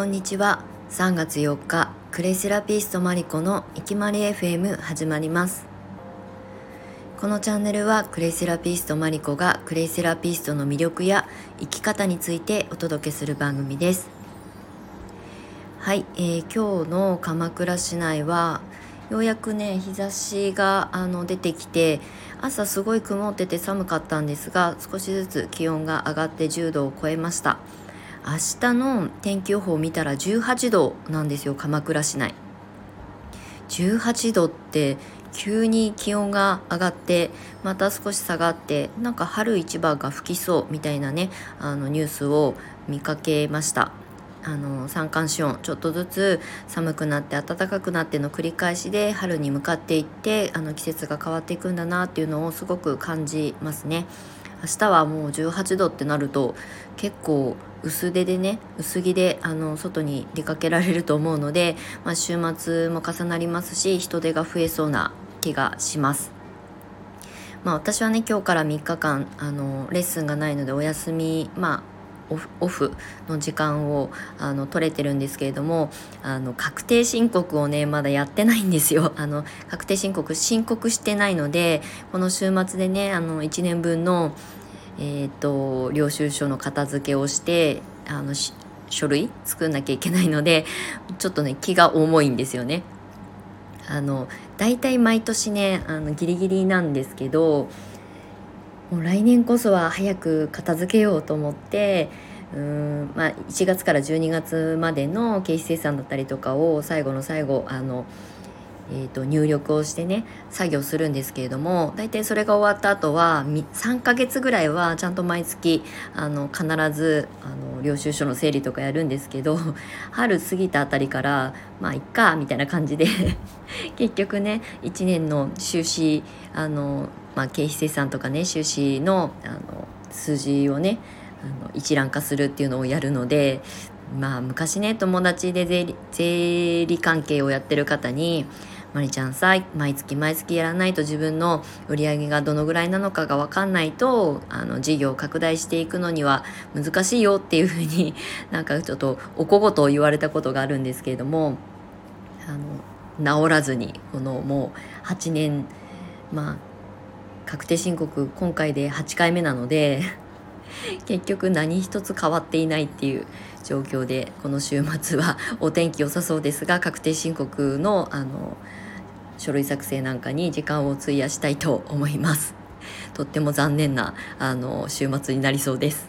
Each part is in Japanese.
こんにちは。3月4日クレイセラピストマリコのいきまり FM 始まります。このチャンネルはクレイセラピストマリコがクレイセラピストの魅力や生き方についてお届けする番組です。はい、えー、今日の鎌倉市内はようやくね日差しがあの出てきて朝すごい曇ってて寒かったんですが少しずつ気温が上がって10度を超えました。明日の天気予報を見たら18度なんですよ鎌倉市内18度って急に気温が上がってまた少し下がってなんか春一番が吹きそうみたいなねあのニュースを見かけましたあの三寒四温ちょっとずつ寒くなって暖かくなっての繰り返しで春に向かっていってあの季節が変わっていくんだなっていうのをすごく感じますね。明日はもう18度ってなると結構薄手でね薄着であの外に出かけられると思うので、まあ、週末も重なりますし人手が増えそうな気がします。まあ、私はね今日から3日間あのレッスンがないのでお休みまあオフの時間をあの取れてるんですけれどもあの確定申告をねまだやってないんですよ あの確定申告申告してないのでこの週末でねあの1年分のえーと、領収書の片付けをしてあの書類作んなきゃいけないのでちょっとね気が重いんですよね。あの大体毎年ねあのギリギリなんですけどもう来年こそは早く片付けようと思ってうんまあ、1月から12月までの経費精算だったりとかを最後の最後あのえーと、入力をしてね作業するんですけれども大体それが終わった後は3ヶ月ぐらいはちゃんと毎月あの必ずあの領収書の整理とかやるんですけど 春過ぎたあたりからまあいっかみたいな感じで 結局ね1年の収支あの、まあ、経費精算とかね収支のあの数字をねあの一覧化するっていうのをやるのでまあ昔ね友達で税理税理関係をやってる方にまりちゃんさ毎月毎月やらないと自分の売り上げがどのぐらいなのかが分かんないとあの事業を拡大していくのには難しいよっていうふうに なんかちょっとおこごと言われたことがあるんですけれどもあの治らずにこのもう8年まあ確定申告今回で8回目なので 結局何一つ変わっていないっていう状況でこの週末はお天気良さそうですが確定申告のあの書類作成なんかに時間を費やしたいと思います。とっても残念なあの週末になりそうです。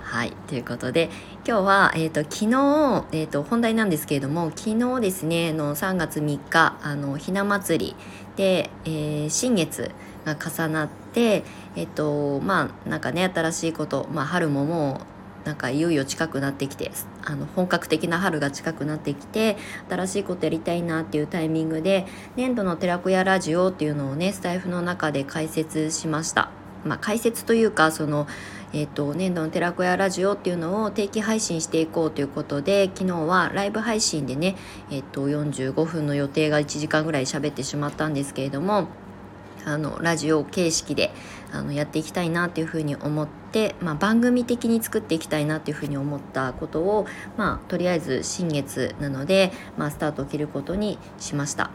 はい。ということで今日は、えーと、昨日、えーと、本題なんですけれども昨日ですねの3月3日あのひな祭りで、えー、新月が重なってえっ、ー、とまあなんかね新しいこと、まあ、春ももうなんかいよいよ近くなってきてあの本格的な春が近くなってきて新しいことやりたいなっていうタイミングで年度の寺子屋ラジオっていうのをねスタイフの中で解説しました。まあ、解説というかその、えーと、年度の寺子屋ラジオっていうのを定期配信していこうということで昨日はライブ配信でね、えーと45分の予定が1時間ぐらい喋ってしまったんですけれどもあのラジオ形式であのやっていきたいなっていうふうに思って、まあ、番組的に作っていきたいなっていうふうに思ったことを、まあ、とりあえず新月なので、まあ、スタートを切ることにしました。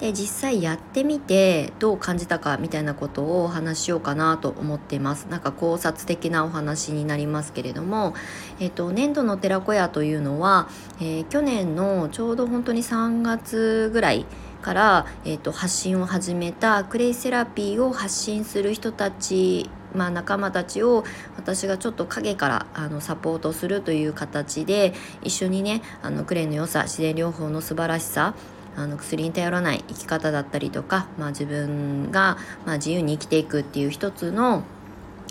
で実際やってみてどう感じたかみたいなことをお話ししようかなと思っていますなんか考察的なお話になりますけれども、えっと、年度の寺子屋というのは、えー、去年のちょうど本当に3月ぐらいから、えーと、発信を始めたクレイセラピーを発信する人たちまあ、仲間たちを私がちょっと陰からあのサポートするという形で一緒にねあのクレイの良さ自然療法の素晴らしさあの薬に頼らない生き方だったりとか、まあ、自分が、まあ、自由に生きていくっていう一つの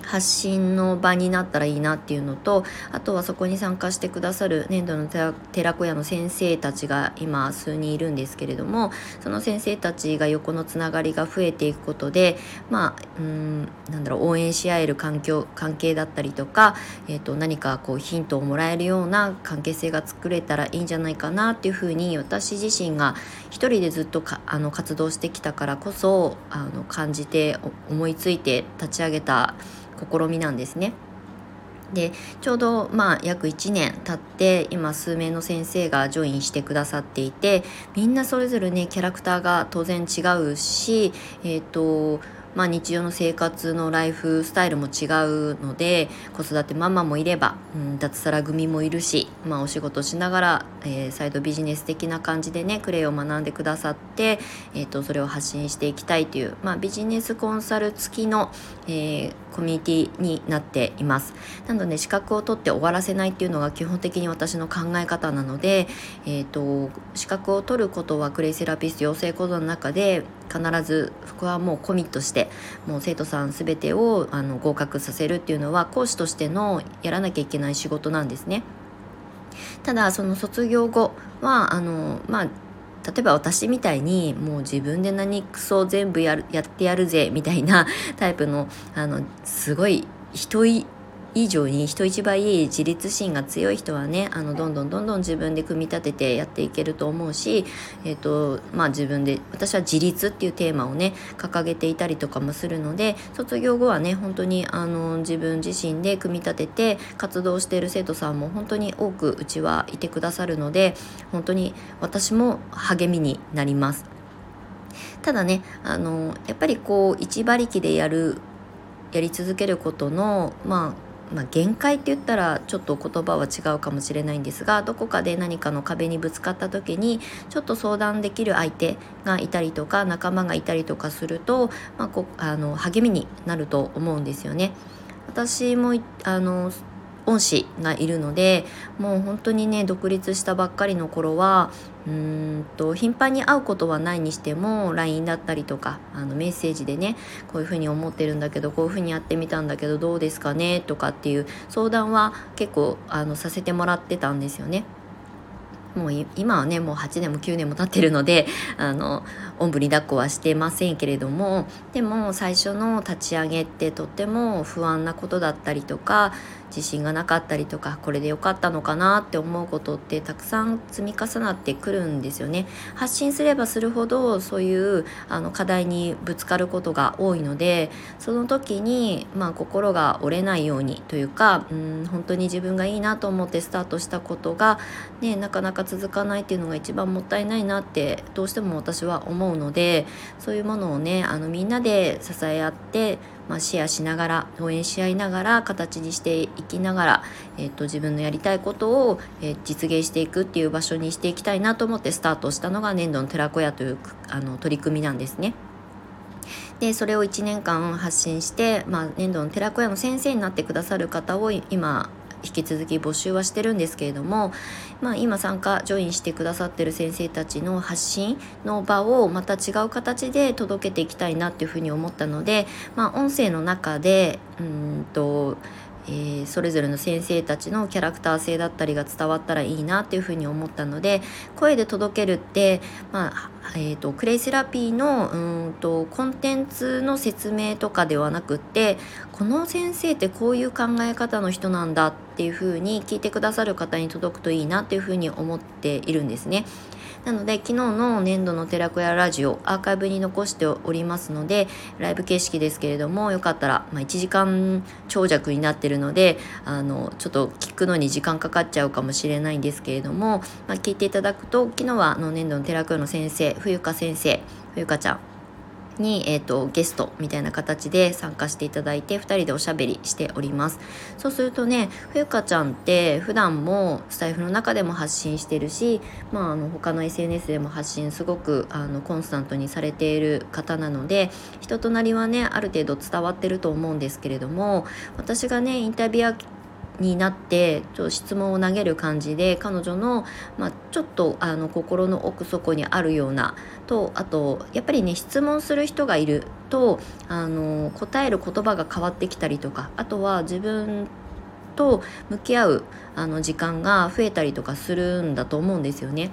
発信の場になったらいいなっていうのとあとはそこに参加してくださる年度の寺子屋の先生たちが今数人いるんですけれどもその先生たちが横のつながりが増えていくことでまあうんなんだろう応援し合える環境関係だったりとか、えー、と何かこうヒントをもらえるような関係性が作れたらいいんじゃないかなっていうふうに私自身が一人でずっとかあの活動してきたからこそあの感じて思いついて立ち上げた試みなんですね。でちょうどまあ約1年経って今数名の先生がジョインしてくださっていてみんなそれぞれねキャラクターが当然違うしえっ、ー、とまあ、日常の生活のライフスタイルも違うので子育てママもいれば、うん、脱サラ組もいるし、まあ、お仕事しながら、えー、サイドビジネス的な感じでねクレイを学んでくださって、えーと、それを発信していきたいという、まあ、ビジネスコンサル付きの、えー、コミュニティになっています。なので資格を取って終わらせないっていうのが基本的に私の考え方なので、えーと、資格を取ることはクレイセラピスト養成講座の中で必ずそこはもうコミットしてもう生徒さん全てをあの合格させるっていうのは講師としてのやらなきゃいけない仕事なんですね。ただその卒業後はあのまあ例えば私みたいにもう自分で何クソ全部やるやってやるぜみたいなタイプのあのすごい人い以上に人一倍自立心が強い人はねあのどんどんどんどん自分で組み立ててやっていけると思うし、えーとまあ、自分で私は自立っていうテーマをね掲げていたりとかもするので卒業後はね本当にあの自分自身で組み立てて活動している生徒さんも本当に多くうちはいてくださるので本当に私も励みになります。ただねあのやっぱりこう一馬力でやるやり続けることのまあまあ、限界って言ったらちょっと言葉は違うかもしれないんですがどこかで何かの壁にぶつかった時にちょっと相談できる相手がいたりとか仲間がいたりとかすると、まあ、こあの励みになると思うんですよね。私もあの恩師がいるのでもう本当にね独立したばっかりの頃はうんと頻繁に会うことはないにしても LINE だったりとかあのメッセージでねこういうふうに思ってるんだけどこういうふうにやってみたんだけどどうですかね？とかっていう相談は結構あのさせてもらってたんですよね。もう今はねもう8年も9年も経ってるのであのおんぶに抱っこはしてませんけれどもでも最初の立ち上げってとっても不安なことだったりとか自信がなかったりとかこれで良かったのかなって思うことってたくさん積み重なってくるんですよね。発信すればするほどそういうあの課題にぶつかることが多いのでその時に、まあ、心が折れないようにというかうん本当に自分がいいなと思ってスタートしたことが、ね、なかなか続かないっていうのが一番もったいないなってどうしても私は思うのでそういうものをねあのみんなで支え合ってまあ、シェアしながら応援し合いながら形にしていきながら、えーと、自分のやりたいことを、えー、実現していくっていう場所にしていきたいなと思ってスタートしたのが粘土の寺子屋というあの取り組みなんですね。でそれを1年間発信して、まあ、粘土の寺子屋の先生になってくださる方を今引き続き募集はしてるんですけれども、まあ、今参加ジョインしてくださってる先生たちの発信の場をまた違う形で届けていきたいなっていうふうに思ったので、まあ、音声の中でうんとえー、それぞれの先生たちのキャラクター性だったりが伝わったらいいなっていうふうに思ったので声で届けるって、まあえーと、クレイセラピーのうんとコンテンツの説明とかではなくってこの先生ってこういう考え方の人なんだっていうふうに聞いてくださる方に届くといいなっていうふうに思っているんですね。なので昨日の年度の寺子屋ラジオアーカイブに残しておりますのでライブ形式ですけれどもよかったら、まあ、1時間長尺になってるのであのちょっと聞くのに時間かかっちゃうかもしれないんですけれども、まあ、聞いていただくと昨日はの年度の寺子屋の先生冬香先生冬香ちゃんに、えーと、ゲストみたいな形で参加していただいて2人でおしゃべりしております。そうするとね冬香ちゃんって普段もスタイフの中でも発信してるし、まあ、あの他の SNS でも発信すごくあのコンスタントにされている方なので人となりはねある程度伝わってると思うんですけれども私がねインタビュアになってちょっと質問を投げる感じで彼女の、まあ、ちょっとあの心の奥底にあるようなとあとやっぱりね質問する人がいるとあの答える言葉が変わってきたりとかあとは自分と向き合うあの時間が増えたりとかするんだと思うんですよね。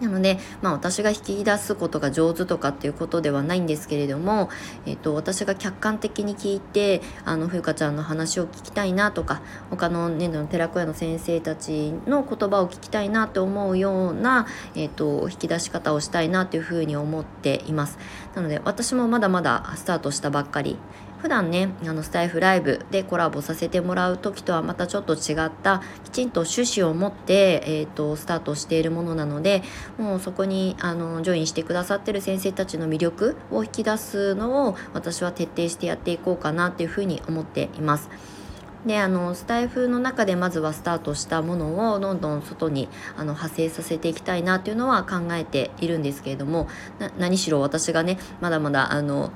なので、まあ、私が引き出すことが上手とかっていうことではないんですけれども、えっと、私が客観的に聞いてあの冬香ちゃんの話を聞きたいなとか他の年度の寺子屋の先生たちの言葉を聞きたいなと思うような、えっと、引き出し方をしたいなというふうに思っています。なので私もまだまだスタートしたばっかり普段ねあのスタイフライブでコラボさせてもらう時とはまたちょっと違ったきちんと趣旨を持って、えーと、スタートしているものなのでもうそこにあのジョインしてくださってる先生たちの魅力を引き出すのを私は徹底してやっていこうかなっていうふうに思っています。であのスタイフの中でまずはスタートしたものをどんどん外にあの派生させていきたいなっていうのは考えているんですけれども何しろ私がねまだまだあの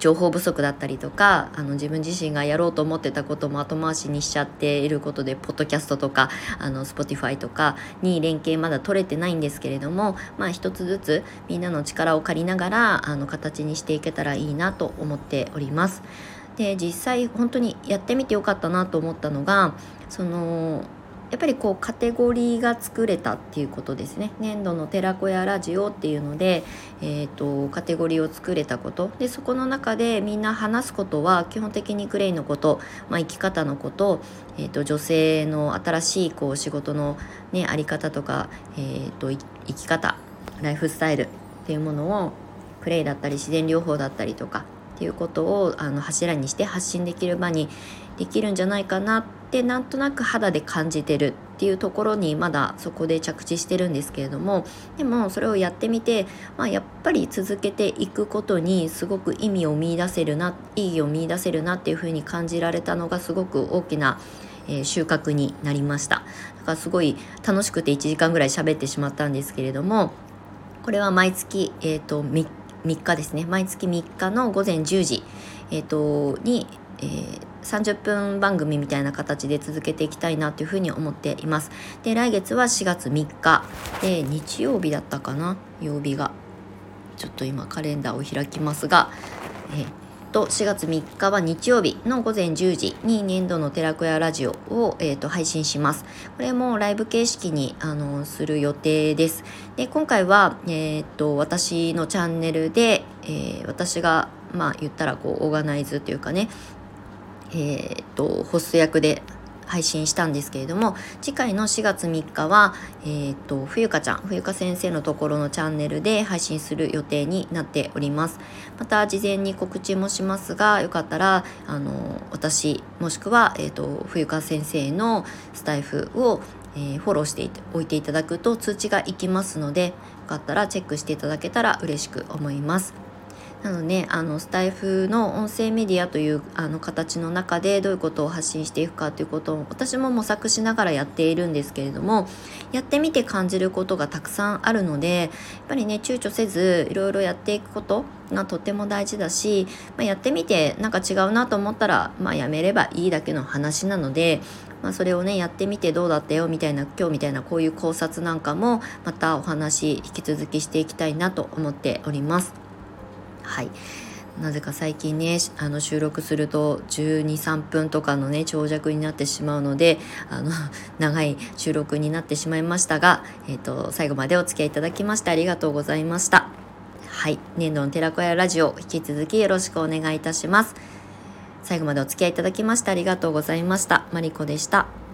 情報不足だったりとかあの自分自身がやろうと思ってたことも後回しにしちゃっていることでポッドキャストとかあの Spotify とかに連携まだ取れてないんですけれどもまあ一つずつみんなの力を借りながらあの形にしていけたらいいなと思っております。で実際本当にやってみてよかったなと思ったのがそのやっぱりこうカテゴリーが作れたっていうことですね。年度の寺子屋ラジオっていうので、えーと、カテゴリーを作れたこと。でそこの中でみんな話すことは基本的にクレイのこと、まあ、生き方のこと,、えーと、女性の新しいこう仕事の、ね、あり方とか、えーと生き方ライフスタイルっていうものをクレイだったり自然療法だったりとかっていうことをあの柱にして発信できる場にできるんじゃないかなってなんとなく肌で感じてるっていうところにまだそこで着地してるんですけれどもでもそれをやってみて、まあ、やっぱり続けていくことにすごく意味を見いだせるな意義を見いだせるなっていうふうに感じられたのがすごく大きなえ、収穫になりました。だからすごい楽しくて1時間ぐらい喋ってしまったんですけれどもこれは毎月、えーと、3 3日ですね。毎月3日の午前10時、えーと、に、えー、30分番組みたいな形で続けていきたいなというふうに思っています。で来月は4月3日。で日曜日だったかな？曜日が。ちょっと今カレンダーを開きますが、えーと4月3日は日曜日の午前10時に年度の寺子屋ラジオを、えーと、配信します。これもライブ形式にあのする予定です。で今回は、えーと、私のチャンネルで、えー、私がまあ言ったらこうオーガナイズというかねえーとホスト役で配信したんですけれども次回の4月3日は、えーと、冬香ちゃん冬香先生のところのチャンネルで配信する予定になっておりますまた事前に告知もしますがよかったらあの私もしくは、えーと、冬香先生のスタイフをえー、フォローしておいていただくと通知がいきますのでよかったらチェックしていただけたら嬉しく思います。なのであのスタイフの音声メディアというあの形の中でどういうことを発信していくかということを私も模索しながらやっているんですけれどもやってみて感じることがたくさんあるのでやっぱりね躊躇せずいろいろやっていくことがとっても大事だし、まあ、やってみてなんか違うなと思ったら、まあ、やめればいいだけの話なので、まあ、それをねやってみてどうだったよみたいな今日みたいなこういう考察なんかもまたお話引き続きしていきたいなと思っております。はい。なぜか最近ねあの収録すると123分とかのね長尺になってしまうのであの 長い収録になってしまいましたが、えーと、最後までお付き合いいただきましてありがとうございました。はい。年度の寺子屋ラジオ引き続きよろしくお願いいたします。最後までお付き合いいただきましてありがとうございました。マリコでした。